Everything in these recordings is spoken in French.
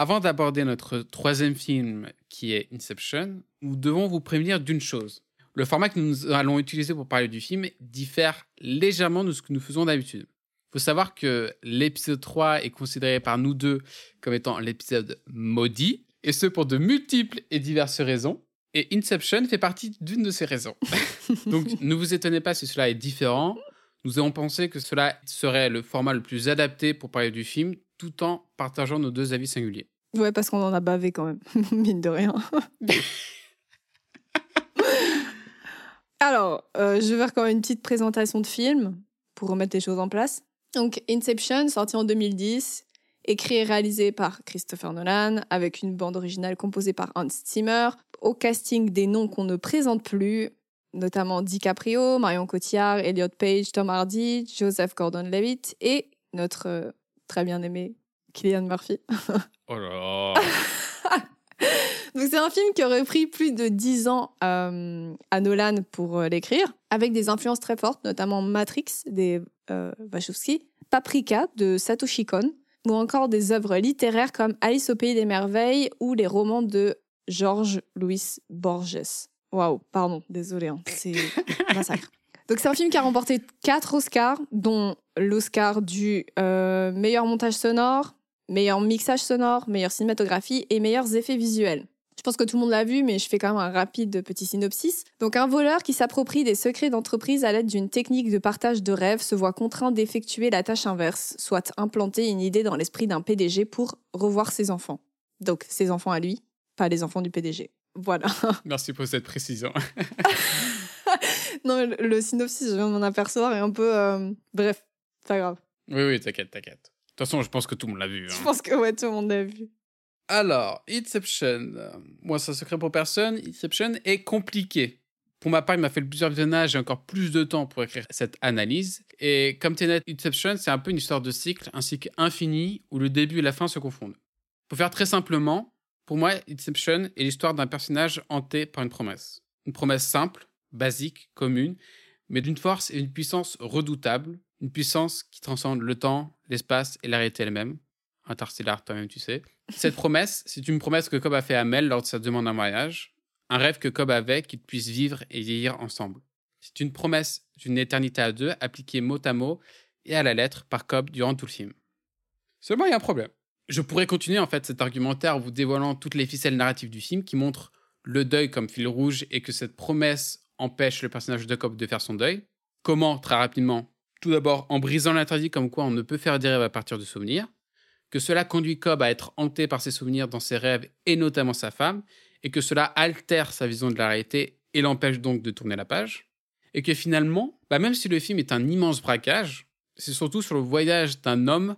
Avant d'aborder notre troisième film, qui est Inception, nous devons vous prévenir d'une chose. Le format que nous allons utiliser pour parler du film diffère légèrement de ce que nous faisons d'habitude. Il faut savoir que l'épisode 3 est considéré par nous deux comme étant l'épisode maudit, et ce pour de multiples et diverses raisons. Et Inception fait partie d'une de ces raisons. Donc ne vous étonnez pas si cela est différent. Nous avons pensé que cela serait le format le plus adapté pour parler du film, tout en partageant nos deux avis singuliers. Ouais, parce qu'on en a bavé quand même, mine de rien. Alors, euh, je vais faire quand même une petite présentation de film pour remettre les choses en place. Donc, Inception, sorti en 2010, écrit et réalisé par Christopher Nolan, avec une bande originale composée par Hans Zimmer. Au casting, des noms qu'on ne présente plus, notamment DiCaprio, Marion Cotillard, Elliot Page, Tom Hardy, Joseph Gordon-Levitt et notre euh, très bien aimé Killian Murphy. oh là Donc c'est un film qui aurait pris plus de 10 ans euh, à Nolan pour euh, l'écrire, avec des influences très fortes, notamment Matrix des Wachowski, Paprika de Satoshi Kon, ou encore des œuvres littéraires comme Alice au pays des merveilles ou les romans de George Louis Borges. Waouh, pardon, désolé, hein, c'est massacre. Donc c'est un film qui a remporté 4 Oscars, dont l'Oscar du euh, meilleur montage sonore, meilleur mixage sonore, meilleure cinématographie et meilleurs effets visuels. Je pense que tout le monde l'a vu, mais je fais quand même un rapide petit synopsis. Donc un voleur qui s'approprie des secrets d'entreprise à l'aide d'une technique de partage de rêves se voit contraint d'effectuer la tâche inverse, soit implanter une idée dans l'esprit d'un PDG pour revoir ses enfants. Donc ses enfants à lui, pas les enfants du PDG. Voilà. Merci pour cette précision. non, le, synopsis, je viens de m'en apercevoir, est un peu. Euh, bref, pas grave. Oui, oui, t'inquiète, t'inquiète. De toute façon, je pense que tout le monde l'a vu. Je hein. pense que ouais, tout le monde l'a vu. Alors, Inception. Moi, ça secret pour personne. Inception est compliqué. Pour ma part, il m'a fait plusieurs visionnages et encore plus de temps pour écrire cette analyse. Et comme Tenet, Inception, c'est un peu une histoire de cycle, un cycle infini où le début et la fin se confondent. Pour faire très simplement, pour moi, Inception est l'histoire d'un personnage hanté par une promesse. Une promesse simple, basique, commune, mais d'une force et d'une puissance redoutables, une puissance qui transcende le temps, l'espace et la réalité elle-même. Interstellar, toi-même, tu sais. Cette promesse, c'est une promesse que Cobb a fait à Mel lors de sa demande en mariage, un rêve que Cobb avait qu'ils puissent vivre et vieillir ensemble. C'est une promesse d'une éternité à deux, appliquée mot à mot et à la lettre par Cobb durant tout le film. Seulement, il y a un problème. Je pourrais continuer en fait cet argumentaire en vous dévoilant toutes les ficelles narratives du film qui montrent le deuil comme fil rouge et que cette promesse empêche le personnage de Cobb de faire son deuil. Comment Très rapidement. Tout d'abord en brisant l'interdit comme quoi on ne peut faire des rêves à partir de souvenirs. Que cela conduit Cobb à être hanté par ses souvenirs dans ses rêves et notamment sa femme. Et que cela altère sa vision de la réalité et l'empêche donc de tourner la page. Et que finalement, bah même si le film est un immense braquage, c'est surtout sur le voyage d'un homme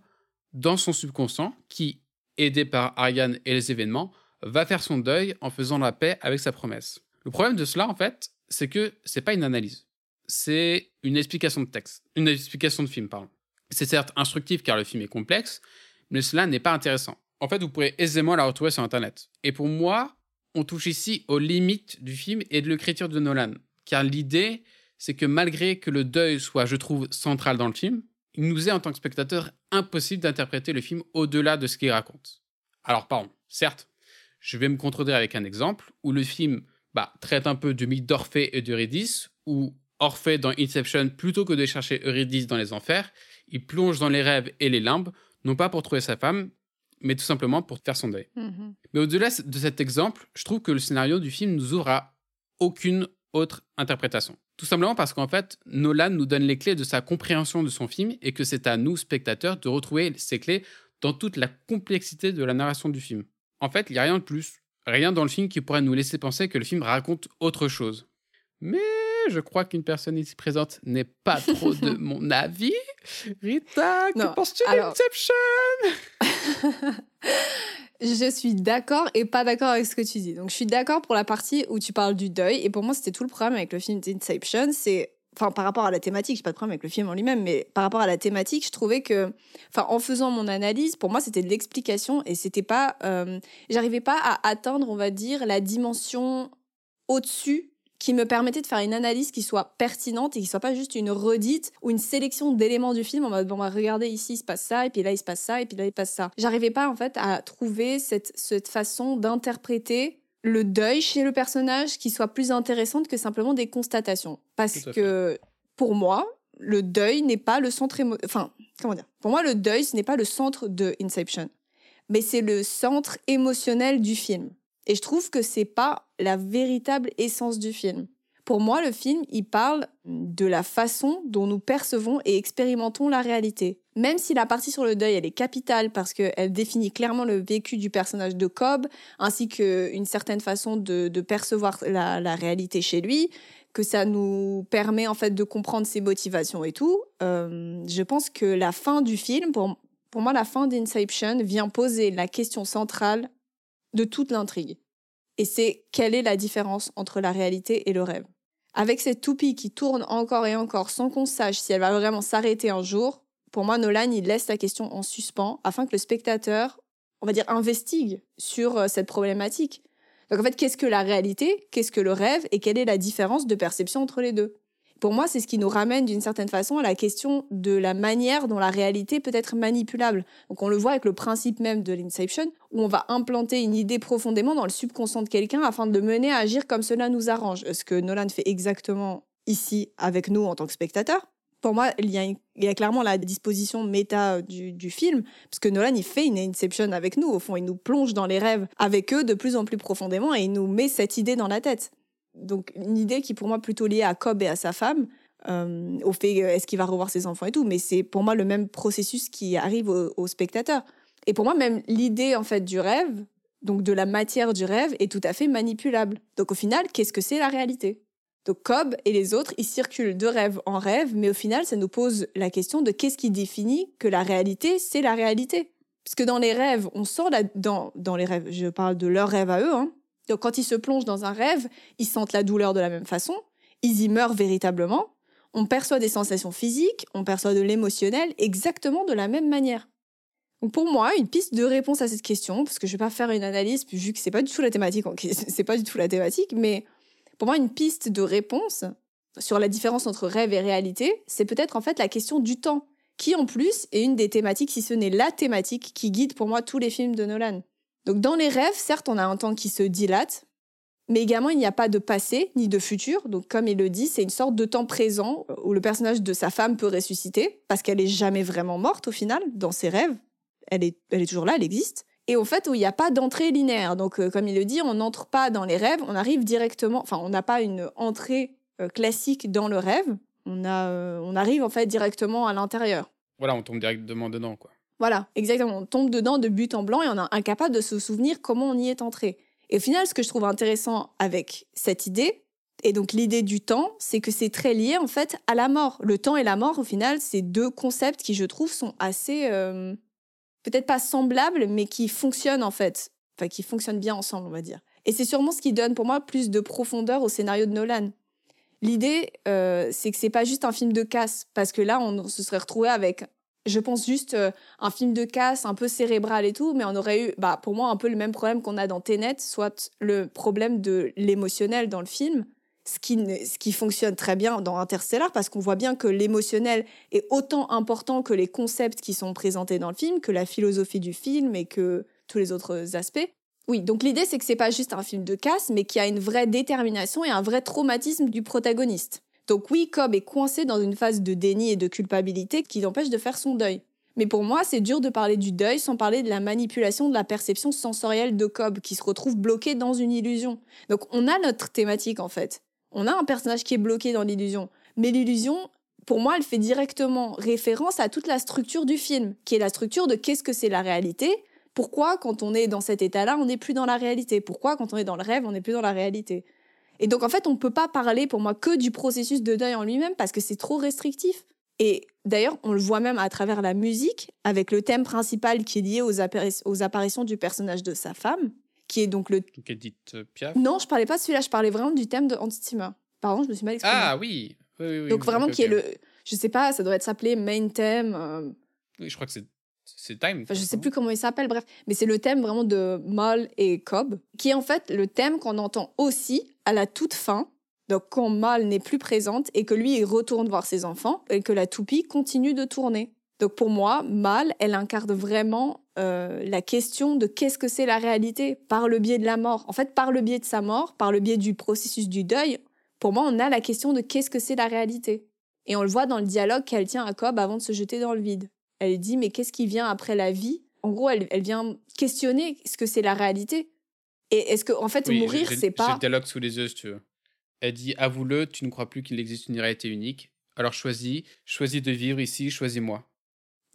dans son subconscient qui, aidé par Ariane et les événements, va faire son deuil en faisant la paix avec sa promesse. Le problème de cela, en fait, c'est que c'est pas une analyse. C'est une explication de texte. Une explication de film, pardon. C'est certes instructif car le film est complexe, mais cela n'est pas intéressant. En fait, vous pourrez aisément la retrouver sur Internet. Et pour moi, on touche ici aux limites du film et de l'écriture de Nolan. Car l'idée, c'est que malgré que le deuil soit, je trouve, central dans le film, il nous est en tant que spectateur impossible d'interpréter le film au-delà de ce qu'il raconte. Alors pardon, certes, je vais me contredire avec un exemple où le film bah, traite un peu du mythe d'Orphée et d'Eurydice, où Orphée dans Inception, plutôt que de chercher Eurydice dans les enfers, il plonge dans les rêves et les limbes, non pas pour trouver sa femme, mais tout simplement pour faire son deuil. Mm-hmm. Mais au-delà de cet exemple, je trouve que le scénario du film nous ouvre à aucune autre interprétation. Tout simplement parce qu'en fait, Nolan nous donne les clés de sa compréhension de son film et que c'est à nous, spectateurs, de retrouver ces clés dans toute la complexité de la narration du film. En fait, il n'y a rien de plus, rien dans le film qui pourrait nous laisser penser que le film raconte autre chose. Mais je crois qu'une personne ici présente n'est pas trop de mon avis. Rita, que penses-tu d'Inception? Je suis d'accord et pas d'accord avec ce que tu dis. Donc, je suis d'accord pour la partie où tu parles du deuil. Et pour moi, c'était tout le problème avec le film d'Inception. C'est, enfin, par rapport à la thématique, j'ai pas de problème avec le film en lui-même, mais par rapport à la thématique, je trouvais que, en faisant mon analyse, pour moi, c'était de l'explication et c'était pas, euh, j'arrivais pas à atteindre, on va dire, la dimension au-dessus qui me permettait de faire une analyse qui soit pertinente et qui soit pas juste une redite ou une sélection d'éléments du film en mode bon bah regardez ici il se passe ça et puis là il se passe ça et puis là il passe ça. J'arrivais pas en fait à trouver cette façon d'interpréter le deuil chez le personnage qui soit plus intéressante que simplement des constatations. Parce que pour moi, le deuil n'est pas le centre enfin comment dire? Pour moi le deuil ce n'est pas le centre de Inception, mais c'est le centre émotionnel du film. Et je trouve que c'est pas la véritable essence du film. Pour moi, le film, il parle de la façon dont nous percevons et expérimentons la réalité. Même si la partie sur le deuil, elle est capitale parce qu'elle définit clairement le vécu du personnage de Cobb, ainsi qu'une certaine façon de, percevoir la, réalité chez lui, que ça nous permet en fait de comprendre ses motivations et tout, euh, je pense que la fin du film, pour, pour moi, la fin d'Inception vient poser la question centrale de toute l'intrigue. Et c'est quelle est la différence entre la réalité et le rêve? Avec cette toupie qui tourne encore et encore sans qu'on sache si elle va vraiment s'arrêter un jour, pour moi, Nolan, il laisse la question en suspens afin que le spectateur, on va dire, investigue sur euh, cette problématique. Donc en fait, qu'est-ce que la réalité, qu'est-ce que le rêve? Et quelle est la différence de perception entre les deux? Pour moi, c'est ce qui nous ramène d'une certaine façon à la question de la manière dont la réalité peut être manipulable. Donc on le voit avec le principe même de l'Inception, où on va implanter une idée profondément dans le subconscient de quelqu'un afin de le mener à agir comme cela nous arrange. Ce que Nolan fait exactement ici avec nous en tant que spectateurs. Pour moi, il y a, clairement la disposition méta du, du, film, parce que Nolan, il fait une Inception avec nous. Au fond, il nous plonge dans les rêves avec eux de plus en plus profondément et il nous met cette idée dans la tête donc une idée qui pour moi plutôt liée à Cobb et à sa femme, euh, au fait euh, est-ce qu'il va revoir ses enfants et tout, mais c'est pour moi le même processus qui arrive au, spectateur. Et pour moi même l'idée en fait du rêve, donc de la matière du rêve, est tout à fait manipulable. Donc au final, qu'est-ce que c'est la réalité? Donc Cobb et les autres, ils circulent de rêve en rêve, mais au final, ça nous pose la question de qu'est-ce qui définit que la réalité, c'est la réalité? Parce que dans les rêves, on sort là, dans, dans les rêves, je parle de leurs rêves à eux, hein, donc quand ils se plongent dans un rêve, ils sentent la douleur de la même façon, ils y meurent véritablement, on perçoit des sensations physiques, on perçoit de l'émotionnel exactement de la même manière. Donc pour moi, une piste de réponse à cette question, parce que je vais pas faire une analyse vu que c'est pas du tout la thématique, c'est pas du tout la thématique, mais pour moi une piste de réponse sur la différence entre rêve et réalité, c'est peut-être en fait la question du temps, qui en plus est une des thématiques, si ce n'est la thématique qui guide pour moi tous les films de Nolan. Donc dans les rêves, certes, on a un temps qui se dilate, mais également il n'y a pas de passé ni de futur. Donc comme il le dit, c'est une sorte de temps présent euh, où le personnage de sa femme peut ressusciter parce qu'elle est jamais vraiment morte au final dans ses rêves. Elle est, toujours là, elle existe. Et au fait, où il n'y a pas d'entrée linéaire. Donc euh, comme il le dit, on n'entre pas dans les rêves, on arrive directement. Enfin, on n'a pas une entrée euh, classique dans le rêve. On a, on arrive en fait directement à l'intérieur. Voilà, on tombe directement dedans, quoi. Voilà, exactement. On tombe dedans de but en blanc et on est incapable de se souvenir comment on y est entré. Et au final, ce que je trouve intéressant avec cette idée, et donc l'idée du temps, c'est que c'est très lié en fait à la mort. Le temps et la mort, au final, c'est deux concepts qui, je trouve, sont assez, euh, peut-être pas semblables, mais qui fonctionnent en fait, enfin qui fonctionnent bien ensemble, on va dire. Et c'est sûrement ce qui donne pour moi plus de profondeur au scénario de Nolan. L'idée, euh, c'est que c'est pas juste un film de casse, parce que là, on se serait retrouvé avec je pense juste euh, un film de casse un peu cérébral et tout, mais on aurait eu, bah, pour moi, un peu le même problème qu'on a dans Tenet, soit le problème de l'émotionnel dans le film, ce qui, ce qui fonctionne très bien dans Interstellar, parce qu'on voit bien que l'émotionnel est autant important que les concepts qui sont présentés dans le film, que la philosophie du film et que tous les autres aspects. Oui, donc l'idée, c'est que c'est pas juste un film de casse, mais qu'il y a une vraie détermination et un vrai traumatisme du protagoniste. Donc oui, Cobb est coincé dans une phase de déni et de culpabilité qui l'empêche de faire son deuil. Mais pour moi, c'est dur de parler du deuil sans parler de la manipulation de la perception sensorielle de Cobb, qui se retrouve bloqué dans une illusion. Donc on a notre thématique en fait. On a un personnage qui est bloqué dans l'illusion. Mais l'illusion, pour moi, elle fait directement référence à toute la structure du film, qui est la structure de qu'est-ce que c'est la réalité, pourquoi quand on est dans cet état-là, on n'est plus dans la réalité, pourquoi quand on est dans le rêve, on n'est plus dans la réalité? Et donc, en fait, on ne peut pas parler pour moi que du processus de deuil en lui-même parce que c'est trop restrictif. Et d'ailleurs, on le voit même à travers la musique, avec le thème principal qui est lié aux, aux apparitions du personnage de sa femme, qui est donc le. Donc Edith Piaf Non, je parlais pas de celui-là, je parlais vraiment du thème de Zimmer. Pardon, je me suis mal exprimée. Ah oui, oui, oui Donc vraiment, qui est le. Je sais pas, ça doit être s'appeler Main Theme. Euh, oui, je crois que c'est c'est Time. Enfin, je sais plus comment il s'appelle, bref. Mais c'est le thème vraiment de Moll et Cobb, qui est en fait le thème qu'on entend aussi à la toute fin Donc quand Mal n'est plus présente et que lui il retourne voir ses enfants et que la toupie continue de tourner. Donc pour moi, Mal, elle incarne vraiment euh, la question de qu'est-ce que c'est la réalité? Par le biais de la mort. En fait, par le biais de sa mort, par le biais du processus du deuil, pour moi, on a la question de qu'est-ce que c'est la réalité? Et on le voit dans le dialogue qu'elle tient à Cobb avant de se jeter dans le vide. Elle dit mais qu'est-ce qui vient après la vie? En gros, elle, vient questionner ce que c'est la réalité. Et est-ce que en fait mourir c'est pas J'ai le dialogue sous les yeux si tu veux. Elle dit avoue-le, tu ne crois plus qu'il existe une réalité unique. Alors choisis, choisis de vivre ici, choisis-moi.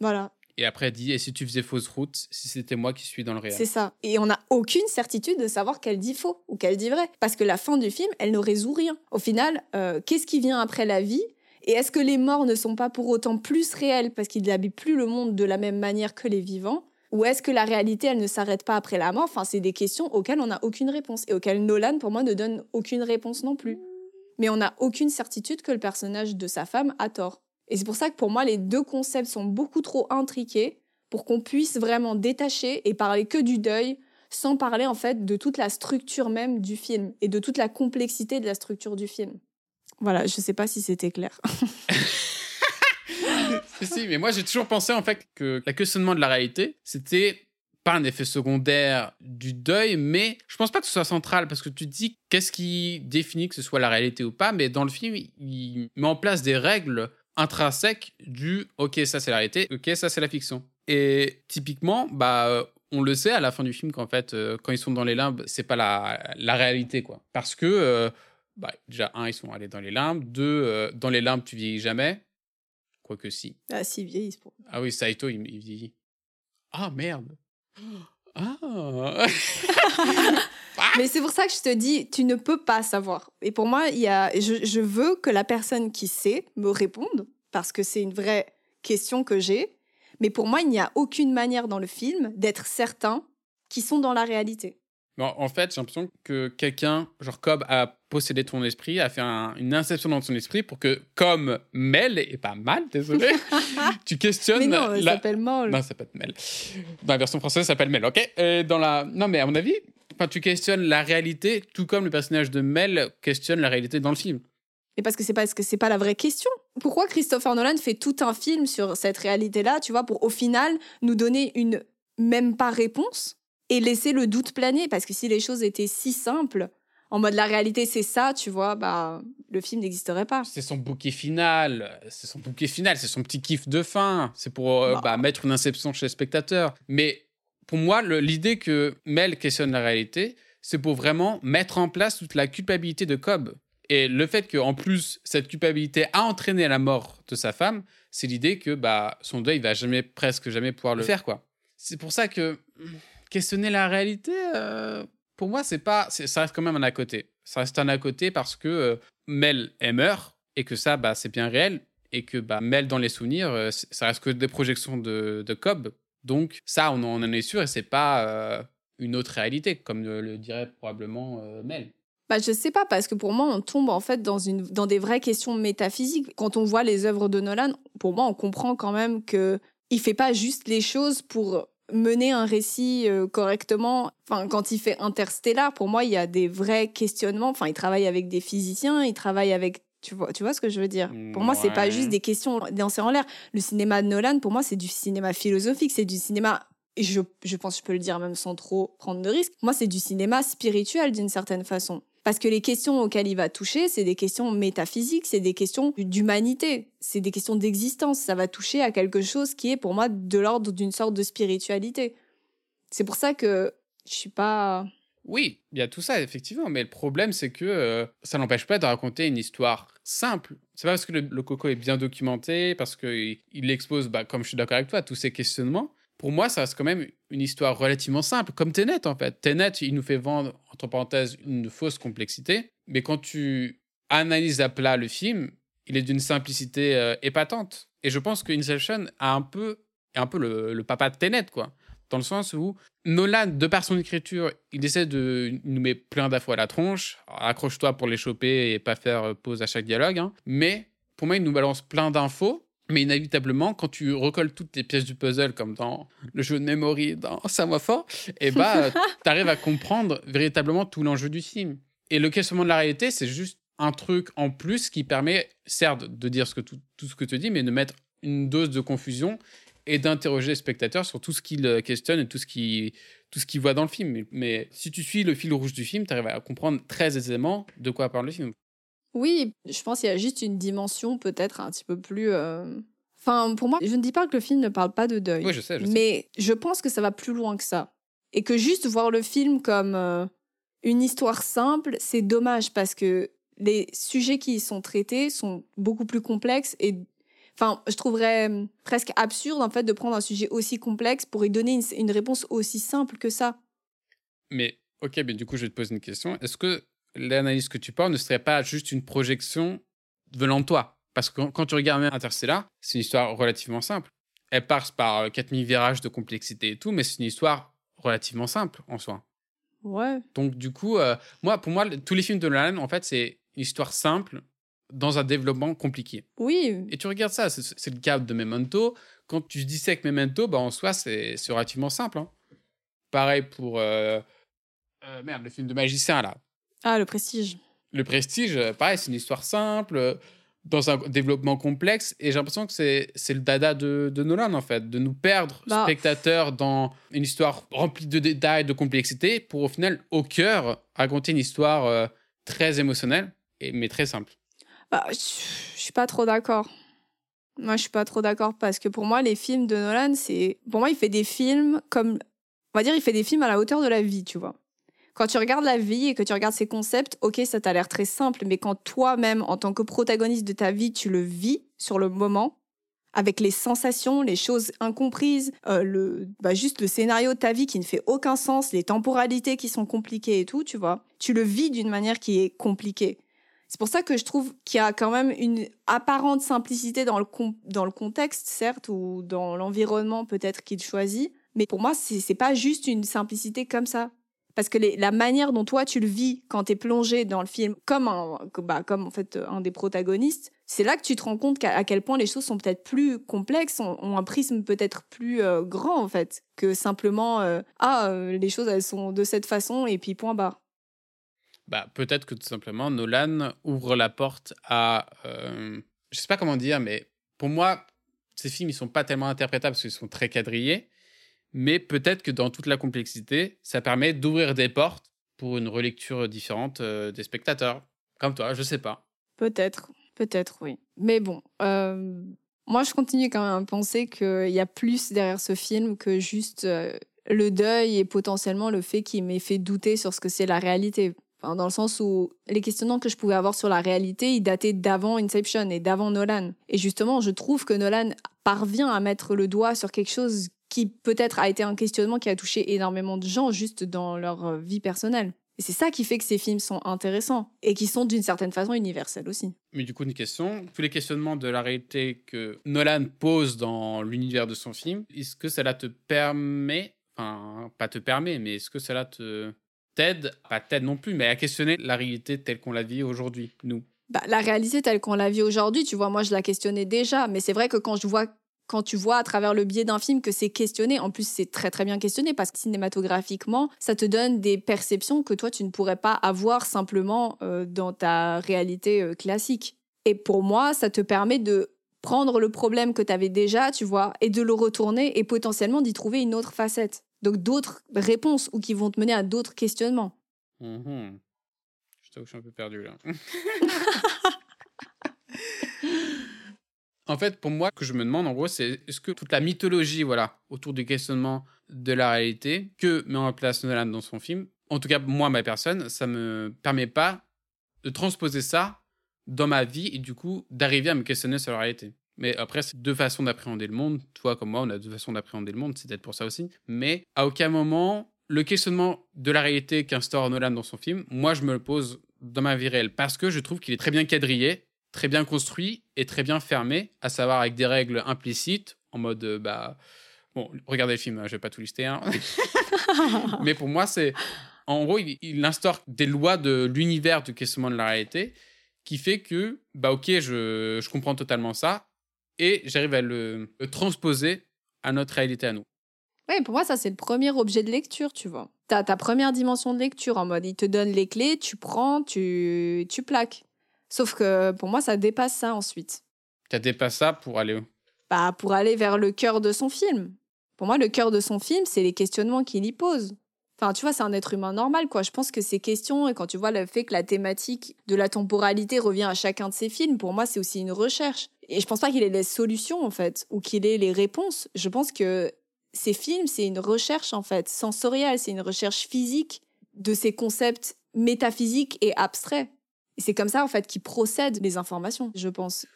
Voilà. Et après, elle dit et si tu faisais fausse route, si c'était moi qui suis dans le réel? C'est ça. Et on n'a aucune certitude de savoir qu'elle dit faux ou qu'elle dit vrai. Parce que la fin du film, elle ne résout rien. Au final, euh, qu'est-ce qui vient après la vie? Et est-ce que les morts ne sont pas pour autant plus réels parce qu'ils n'habitent plus le monde de la même manière que les vivants? Ou est-ce que la réalité, elle ne s'arrête pas après la mort? Enfin, c'est des questions auxquelles on n'a aucune réponse et auxquelles Nolan, pour moi, ne donne aucune réponse non plus. Mais on n'a aucune certitude que le personnage de sa femme a tort. Et c'est pour ça que pour moi, les deux concepts sont beaucoup trop intriqués pour qu'on puisse vraiment détacher et parler que du deuil sans parler en fait de toute la structure même du film et de toute la complexité de la structure du film. Voilà, je sais pas si c'était clair. si, mais moi j'ai toujours pensé en fait que le questionnement de la réalité, c'était pas un effet secondaire du deuil, mais je pense pas que ce soit central parce que tu te dis qu'est-ce qui définit que ce soit la réalité ou pas, mais dans le film, il met en place des règles intrinsèques du ok, ça c'est la réalité, ok, ça c'est la fiction. Et typiquement, bah, on le sait à la fin du film qu'en fait, euh, quand ils sont dans les limbes, c'est pas la, la réalité, quoi. Parce que euh, bah, déjà, un, ils sont allés dans les limbes. Deux, euh, dans les limbes, tu vieillis jamais. Quoique si. Ah, si, vieillissent. Pour... Ah oui, Saito, il, vieillit. Ah, merde. Ah. Mais c'est pour ça que je te dis, tu ne peux pas savoir. Et pour moi, il y a, je, je veux que la personne qui sait me réponde, parce que c'est une vraie question que j'ai. Mais pour moi, il n'y a aucune manière dans le film d'être certain qu'ils sont dans la réalité en fait, j'ai l'impression que quelqu'un, genre Cobb, a possédé ton esprit, a fait une inception dans ton esprit pour que, comme Mel, et pas Mal, désolé, tu questionnes. Mais non, ça s'appelle Mel. Non, ça s'appelle Mel. Dans la version française, ça s'appelle Mel, ok? Dans la... Non, mais à mon avis, tu questionnes la réalité, tout comme le personnage de Mel questionne la réalité dans le film. Et parce que c'est parce que c'est pas la vraie question. Pourquoi Christopher Nolan fait tout un film sur cette réalité-là, tu vois, pour au final nous donner une même pas réponse? Et laisser le doute planer. Parce que si les choses étaient si simples, en mode la réalité c'est ça, tu vois, bah le film n'existerait pas. C'est son bouquet final, c'est son bouquet final, c'est son petit kiff de fin, c'est pour euh, bah. bah, mettre une inception chez le spectateur. Mais pour moi, l'idée que Mel questionne la réalité, c'est pour vraiment mettre en place toute la culpabilité de Cobb. Et le fait qu'en plus, cette culpabilité a entraîné la mort de sa femme, c'est l'idée que bah, son deuil va jamais, presque jamais pouvoir le faire. quoi. C'est pour ça que questionner la réalité, euh, pour moi, c'est pas, ça reste quand même un à côté. Ça reste un à côté parce que euh, Mel, elle meurt et que ça, bah, c'est bien réel et que bah, Mel, dans les souvenirs, euh, ça reste que des projections de, de Cobb. Donc, ça, on en est sûr et c'est pas une autre réalité, comme le, dirait probablement Mel. Bah, je sais pas, parce que pour moi, on tombe en fait dans, une, dans des vraies questions métaphysiques. Quand on voit les œuvres de Nolan, pour moi, on comprend quand même que il fait pas juste les choses pour mener un récit euh, correctement. Enfin, quand il fait Interstellar, pour moi, il y a des vrais questionnements. Enfin, il travaille avec des physiciens, il travaille avec tu vois, tu vois ce que je veux dire? Pour moi, c'est pas juste des questions dansées en l'air. Le cinéma de Nolan, pour moi, c'est du cinéma philosophique, c'est du cinéma. Je, je pense que je peux le dire même sans trop prendre de risques. Moi, c'est du cinéma spirituel d'une certaine façon. Parce que les questions auxquelles il va toucher, c'est des questions métaphysiques, c'est des questions d'humanité, c'est des questions d'existence. Ça va toucher à quelque chose qui est pour moi de l'ordre d'une sorte de spiritualité. C'est pour ça que je suis pas. Oui, il y a tout ça, effectivement. Mais le problème, c'est que euh, ça n'empêche pas de raconter une histoire simple. C'est pas parce que le, Coco est bien documenté, parce qu'il il expose, bah, comme je suis d'accord avec toi, tous ces questionnements, pour moi, ça reste quand même une histoire relativement simple, comme Tenet en fait. Tenet, il nous fait vendre, entre parenthèses, une fausse complexité, mais quand tu analyses à plat le film, il est d'une simplicité euh, épatante. Et je pense que Inception a un peu, un peu le, papa de Tenet, quoi. Dans le sens où Nolan, de par son écriture, il essaie de nous mettre plein d'infos à la tronche. Accroche-toi pour les choper et pas faire euh, pause à chaque dialogue. Hein. Mais pour moi, il nous balance plein d'infos mais inévitablement, quand tu recolles toutes les pièces du puzzle, comme dans le jeu de memory dans Samoa et eh bah, tu arrives à comprendre véritablement tout l'enjeu du film. Et le questionnement de la réalité, c'est juste un truc en plus qui permet, certes, de dire ce que tout, tout ce que tu dis, mais de mettre une dose de confusion et d'interroger le spectateur sur tout ce qu'il euh, questionne et tout ce qu'il tout ce qu'il voit dans le film. Mais, mais si tu suis le fil rouge du film, tu arrives à comprendre très aisément de quoi parle le film. Oui, je pense qu'il y a juste une dimension peut-être un petit peu plus. euh, Enfin, pour moi, je ne dis pas que le film ne parle pas de deuil. Oui, je sais, je sais. Mais je pense que ça va plus loin que ça. Et que juste voir le film comme euh, une histoire simple, c'est dommage parce que les sujets qui y sont traités sont beaucoup plus complexes et enfin, je trouverais euh, presque absurde en fait de prendre un sujet aussi complexe pour y donner une, une réponse aussi simple que ça. Mais ok, mais du coup, je vais te poser une question. Est-ce que l'analyse que tu parles ne serait pas juste une projection venant de toi Parce que quand, tu regardes même Interstellar, c'est une histoire relativement simple. Elle passe par euh, 4000 virages de complexité et tout, mais c'est une histoire relativement simple en soi. Ouais. Donc du coup, euh, moi, pour moi, tous les films de Nolan, en fait, c'est une histoire simple dans un développement compliqué. Oui. Et tu regardes ça, c'est le cas de Memento. Quand tu dissèques Memento, bah, en soi, c'est c'est relativement simple. hein. Pareil pour... euh, euh, merde, le film de magicien, là. Ah, le prestige. Le Prestige, euh, pareil, c'est une histoire simple, euh, dans un développement complexe. Et j'ai l'impression que c'est c'est le dada de, de Nolan, en fait, de nous perdre, Bah. spectateurs, dans une histoire remplie de détails, de complexité, pour au final, au cœur, raconter une histoire euh, très émotionnelle, et, mais très simple. Bah, je je suis pas trop d'accord. Moi, je suis pas trop d'accord parce que pour moi, les films de Nolan, c'est. Pour moi, il fait des films comme. On va dire, il fait des films à la hauteur de la vie, tu vois. Quand tu regardes la vie et que tu regardes ses concepts, ok, ça t'a l'air très simple, mais quand toi-même, en tant que protagoniste de ta vie, tu le vis sur le moment, avec les sensations, les choses incomprises, euh, le, bah, juste le scénario de ta vie qui ne fait aucun sens, les temporalités qui sont compliquées et tout, tu vois, tu le vis d'une manière qui est compliquée. C'est pour ça que je trouve qu'il y a quand même une apparente simplicité dans le, dans le contexte, certes, ou dans l'environnement peut-être qu'il choisit. Mais pour moi, c'est pas juste une simplicité comme ça. Parce que la manière dont toi tu le vis quand tu es plongé dans le film, comme, un, bah, comme en fait un des protagonistes, c'est là que tu te rends compte à quel point les choses sont peut-être plus complexes, ont, ont un prisme peut-être plus euh, grand en fait, que simplement euh, ah euh, les choses elles sont de cette façon et puis point barre. Bah, peut-être que tout simplement, Nolan ouvre la porte à. euh, je sais pas comment dire, mais pour moi, ces films, ils sont pas tellement interprétables parce qu'ils sont très quadrillés. Mais peut-être que dans toute la complexité, ça permet d'ouvrir des portes pour une relecture différente euh, des spectateurs. Comme toi, je sais pas. Peut-être, peut-être, oui. Mais bon, euh, moi, je continue quand même à penser qu'il y a plus derrière ce film que juste euh, le deuil et potentiellement le fait qu'il m'ait fait douter sur ce que c'est la réalité. Enfin, dans le sens où les questionnements que je pouvais avoir sur la réalité, ils dataient d'avant Inception et d'avant Nolan. Et justement, je trouve que Nolan parvient à mettre le doigt sur quelque chose qui peut-être a été un questionnement qui a touché énormément de gens juste dans leur euh, vie personnelle. Et c'est ça qui fait que ces films sont intéressants et qui sont d'une certaine façon universels aussi. Mais du coup, une question. Tous les questionnements de la réalité que Nolan pose dans l'univers de son film, est-ce que cela te permet, enfin, pas te permet, mais est-ce que cela te t'aide, pas t'aide non plus, mais à questionner la réalité telle qu'on la vit aujourd'hui, nous Bah, la réalité telle qu'on la vit aujourd'hui, tu vois, moi je la questionnais déjà, mais c'est vrai que quand je vois quand tu vois à travers le biais d'un film que c'est questionné, en plus c'est très très bien questionné parce que cinématographiquement, ça te donne des perceptions que toi tu ne pourrais pas avoir simplement euh, dans ta réalité euh, classique. Et pour moi, ça te permet de prendre le problème que tu avais déjà, tu vois, et de le retourner et potentiellement d'y trouver une autre facette. Donc d'autres réponses ou qui vont te mener à d'autres questionnements. Mhm. Je t'avoue que je suis un peu perdu là. en fait, pour moi, ce que je me demande en gros, c'est est-ce que toute la mythologie, voilà, autour du questionnement de la réalité que met en place Nolan dans son film, en tout cas moi, ma personne, ça me permet pas de transposer ça dans ma vie et du coup d'arriver à me questionner sur la réalité. Mais après, c'est deux façons d'appréhender le monde. Toi comme moi, on a deux façons d'appréhender le monde, c'est peut-être pour ça aussi. Mais à aucun moment, le questionnement de la réalité qu'instaure Nolan dans son film, moi, je me le pose dans ma vie réelle parce que je trouve qu'il est très bien quadrillé, très bien construit et très bien fermé, à savoir avec des règles implicites, en mode, euh, bah... Bon, regardez le film, hein, je vais pas tout lister. hein. Mais pour moi, c'est... En gros, il, il instaure des lois de l'univers du questionnement de la réalité qui fait que, bah ok, je, je comprends totalement ça et j'arrive à le, le transposer à notre réalité à nous. Oui, pour moi, ça, c'est le premier objet de lecture, tu vois. T'as ta première dimension de lecture en mode, il te donne les clés, tu prends, tu, tu plaques. Sauf que pour moi, ça dépasse ça ensuite. Tu dépassé ça pour aller où? Bah, pour aller vers le cœur de son film. Pour moi, le cœur de son film, c'est les questionnements qu'il y pose. Enfin, tu vois, c'est un être humain normal, quoi. Je pense que ces questions, et quand tu vois le fait que la thématique de la temporalité revient à chacun de ses films, pour moi, c'est aussi une recherche. Et je pense pas qu'il ait les solutions, en fait, ou qu'il ait les réponses. Je pense que ces films, c'est une recherche, en fait, sensorielle, c'est une recherche physique de ces concepts métaphysiques et abstraits. Et c'est comme ça, en fait, qu'il procède les informations, je pense.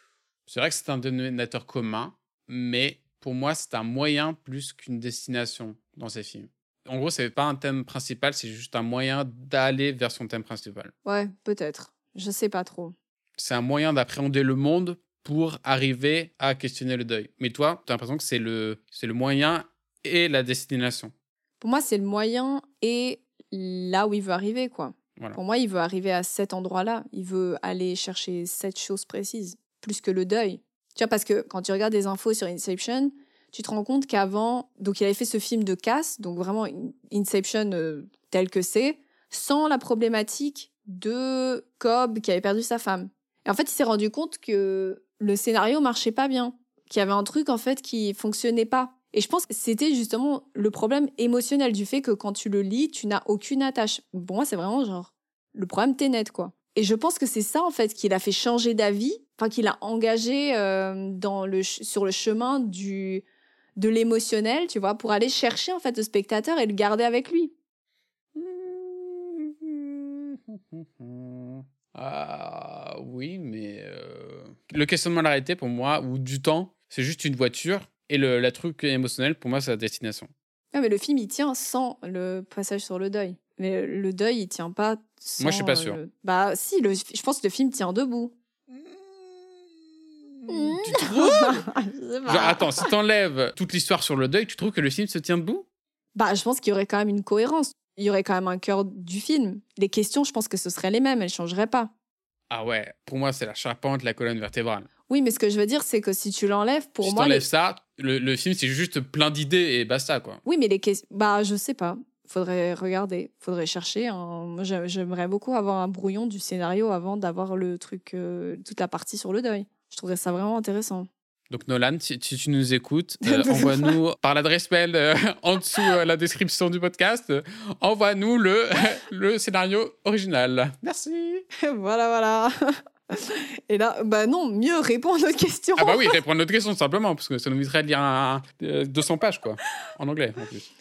C'est vrai que c'est un dénominateur commun, mais pour moi, c'est un moyen plus qu'une destination dans ces films. En gros, c'est pas un thème principal, c'est juste un moyen d'aller vers son thème principal. Ouais, peut-être. Je sais pas trop. C'est un moyen d'appréhender le monde pour arriver à questionner le deuil. Mais toi, tu as l'impression que c'est le, c'est le moyen et la destination. Pour moi, c'est le moyen et là où il veut arriver, quoi. Pour moi, il veut arriver à cet endroit-là. Il veut aller chercher cette chose précise, plus que le deuil. Tu vois, parce que quand tu regardes des infos sur Inception, tu te rends compte qu'avant, donc il avait fait ce film de casse, donc vraiment Inception euh, tel que c'est, sans la problématique de Cobb qui avait perdu sa femme. Et en fait, il s'est rendu compte que le scénario marchait pas bien, qu'il y avait un truc en fait qui fonctionnait pas. Et je pense que c'était justement le problème émotionnel du fait que quand tu le lis, tu n'as aucune attache. Pour moi, c'est vraiment genre le problème t'es net, quoi. Et je pense que c'est ça, en fait, qui l'a fait changer d'avis, enfin, qui l'a engagé euh, dans le, sur le chemin du, de l'émotionnel, tu vois, pour aller chercher, en fait, le spectateur et le garder avec lui. Ah oui, mais euh, le questionnement de l'arrêté, pour moi, ou du temps, c'est juste une voiture et le la truc émotionnel, pour moi, c'est la destination. Ah, mais le film, il tient sans le passage sur le deuil. Mais le deuil, il tient pas sans. Moi, je suis pas sûr. Bah, si, le... je pense que le film tient debout. Tu trouves Attends, si t'enlèves toute l'histoire sur le deuil, tu trouves que le film se tient debout? Bah, je pense qu'il y aurait quand même une cohérence. Il y aurait quand même un cœur du film. Les questions, je pense que ce seraient les mêmes, elles changeraient pas. Ah ouais, pour moi, c'est la charpente, la colonne vertébrale. Oui, mais ce que je veux dire, c'est que si tu l'enlèves, pour si moi. Si t'enlèves ça, le, film, c'est juste plein d'idées et basta, quoi. Oui, mais les questions. Bah, je sais pas. Faudrait regarder, faudrait chercher. Moi, j'aimerais beaucoup avoir un brouillon du scénario avant d'avoir le truc, euh, toute la partie sur le deuil. Je trouverais ça vraiment intéressant. Donc Nolan, si, tu nous écoutes, euh, envoie-nous par l'adresse mail euh, en dessous la description du podcast, envoie-nous le, le scénario original. Merci. voilà, voilà. Et là, bah non, mieux répondre à notre question. Ah bah oui, répondre à notre question simplement, parce que ça nous éviterait de lire un, 200 pages, quoi, en anglais en plus.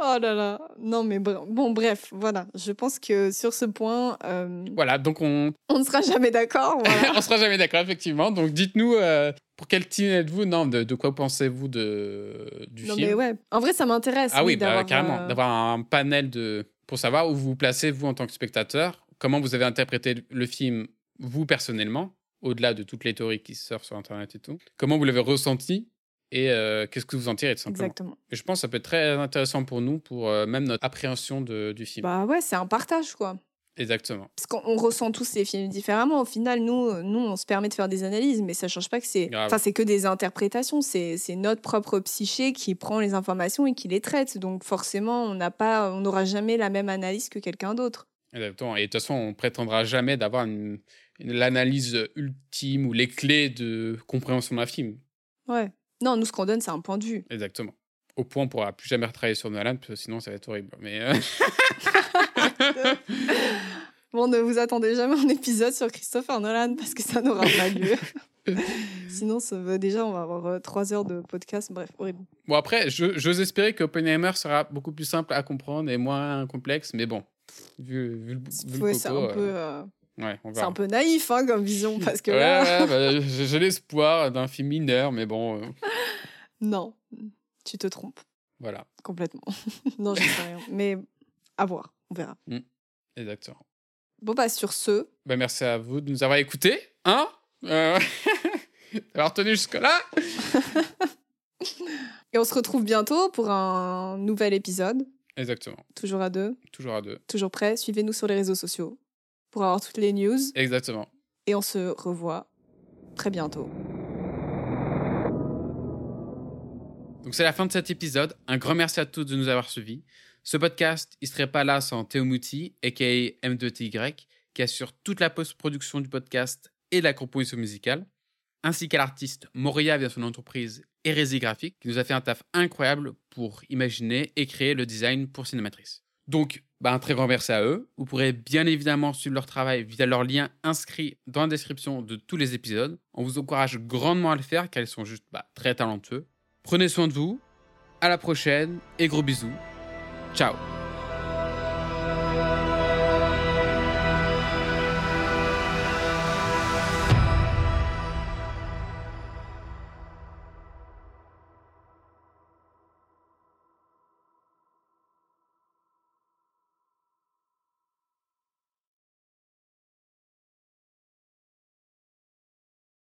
Oh là là, non mais bon bref, voilà, je pense que sur ce point... Euh, voilà, donc on... On ne sera jamais d'accord. on ne sera jamais d'accord, effectivement. Donc dites-nous, euh, pour quel team êtes-vous? Non, de, de quoi pensez-vous de, du non, film? mais ouais, en vrai ça m'intéresse. Ah oui, bah, carrément, euh, d'avoir un panel de... pour savoir où vous vous placez, vous en tant que spectateur, comment vous avez interprété le film, vous personnellement, au-delà de toutes les théories qui sortent sur Internet et tout. Comment vous l'avez ressenti et euh, qu'est-ce que vous en tirez tout simplement? Exactement. Et je pense que ça peut être très intéressant pour nous, pour euh, même notre appréhension de, du film. Bah ouais, c'est un partage quoi. Exactement. Parce qu'on ressent tous les films différemment. Au final, nous, nous, on se permet de faire des analyses, mais ça change pas que c'est. Enfin, c'est que des interprétations. C'est notre propre psyché qui prend les informations et qui les traite. Donc forcément, on n'a pas, on n'aura jamais la même analyse que quelqu'un d'autre. Exactement. Et de toute façon, on prétendra jamais d'avoir l'analyse ultime ou les clés de compréhension d'un film. Ouais. Non, nous, ce qu'on donne, c'est un point de vue. Exactement. Au point, on ne pourra plus jamais retravailler sur Nolan, parce que sinon, ça va être horrible. Mais euh, bon, ne vous attendez jamais un épisode sur Christopher Nolan, parce que ça n'aura pas lieu. Sinon, ça va, déjà, on va avoir euh, trois heures de podcast. Bref, horrible. Bon, après, j'ose espérer que Oppenheimer sera beaucoup plus simple à comprendre et moins complexe. Mais bon, vu, vu, le, ouais, c'est un peu... C'est un peu naïf hein, comme vision parce que ouais, bah, j'ai l'espoir d'un film mineur, mais bon. Euh. Non, tu te trompes. Voilà. Complètement. non, je sais rien. Mais à voir, on verra. Mmh. Exactement. Bon, bah, sur ce. Bah, merci à vous de nous avoir écoutés. Hein euh... D'avoir tenu jusque-là. Et on se retrouve bientôt pour un nouvel épisode. Exactement. Toujours à deux. Toujours à deux. Toujours prêt. Suivez-nous sur les réseaux sociaux pour avoir toutes les news. Exactement. Et on se revoit très bientôt. Donc c'est la fin de cet épisode. Un grand merci à tous de nous avoir suivis. Ce podcast, il serait pas là sans Théo Mouti, aka M2TY, qui assure toute la post-production du podcast et la composition musicale, ainsi qu'à l'artiste Moria via son entreprise Hérésie Graphique, qui nous a fait un taf incroyable pour imaginer et créer le design pour Cinématrice. Donc, bah, un très grand merci à eux. Vous pourrez bien évidemment suivre leur travail via leur lien inscrit dans la description de tous les épisodes. On vous encourage grandement à le faire car ils sont juste bah, très talentueux. Prenez soin de vous, à la prochaine et gros bisous. Ciao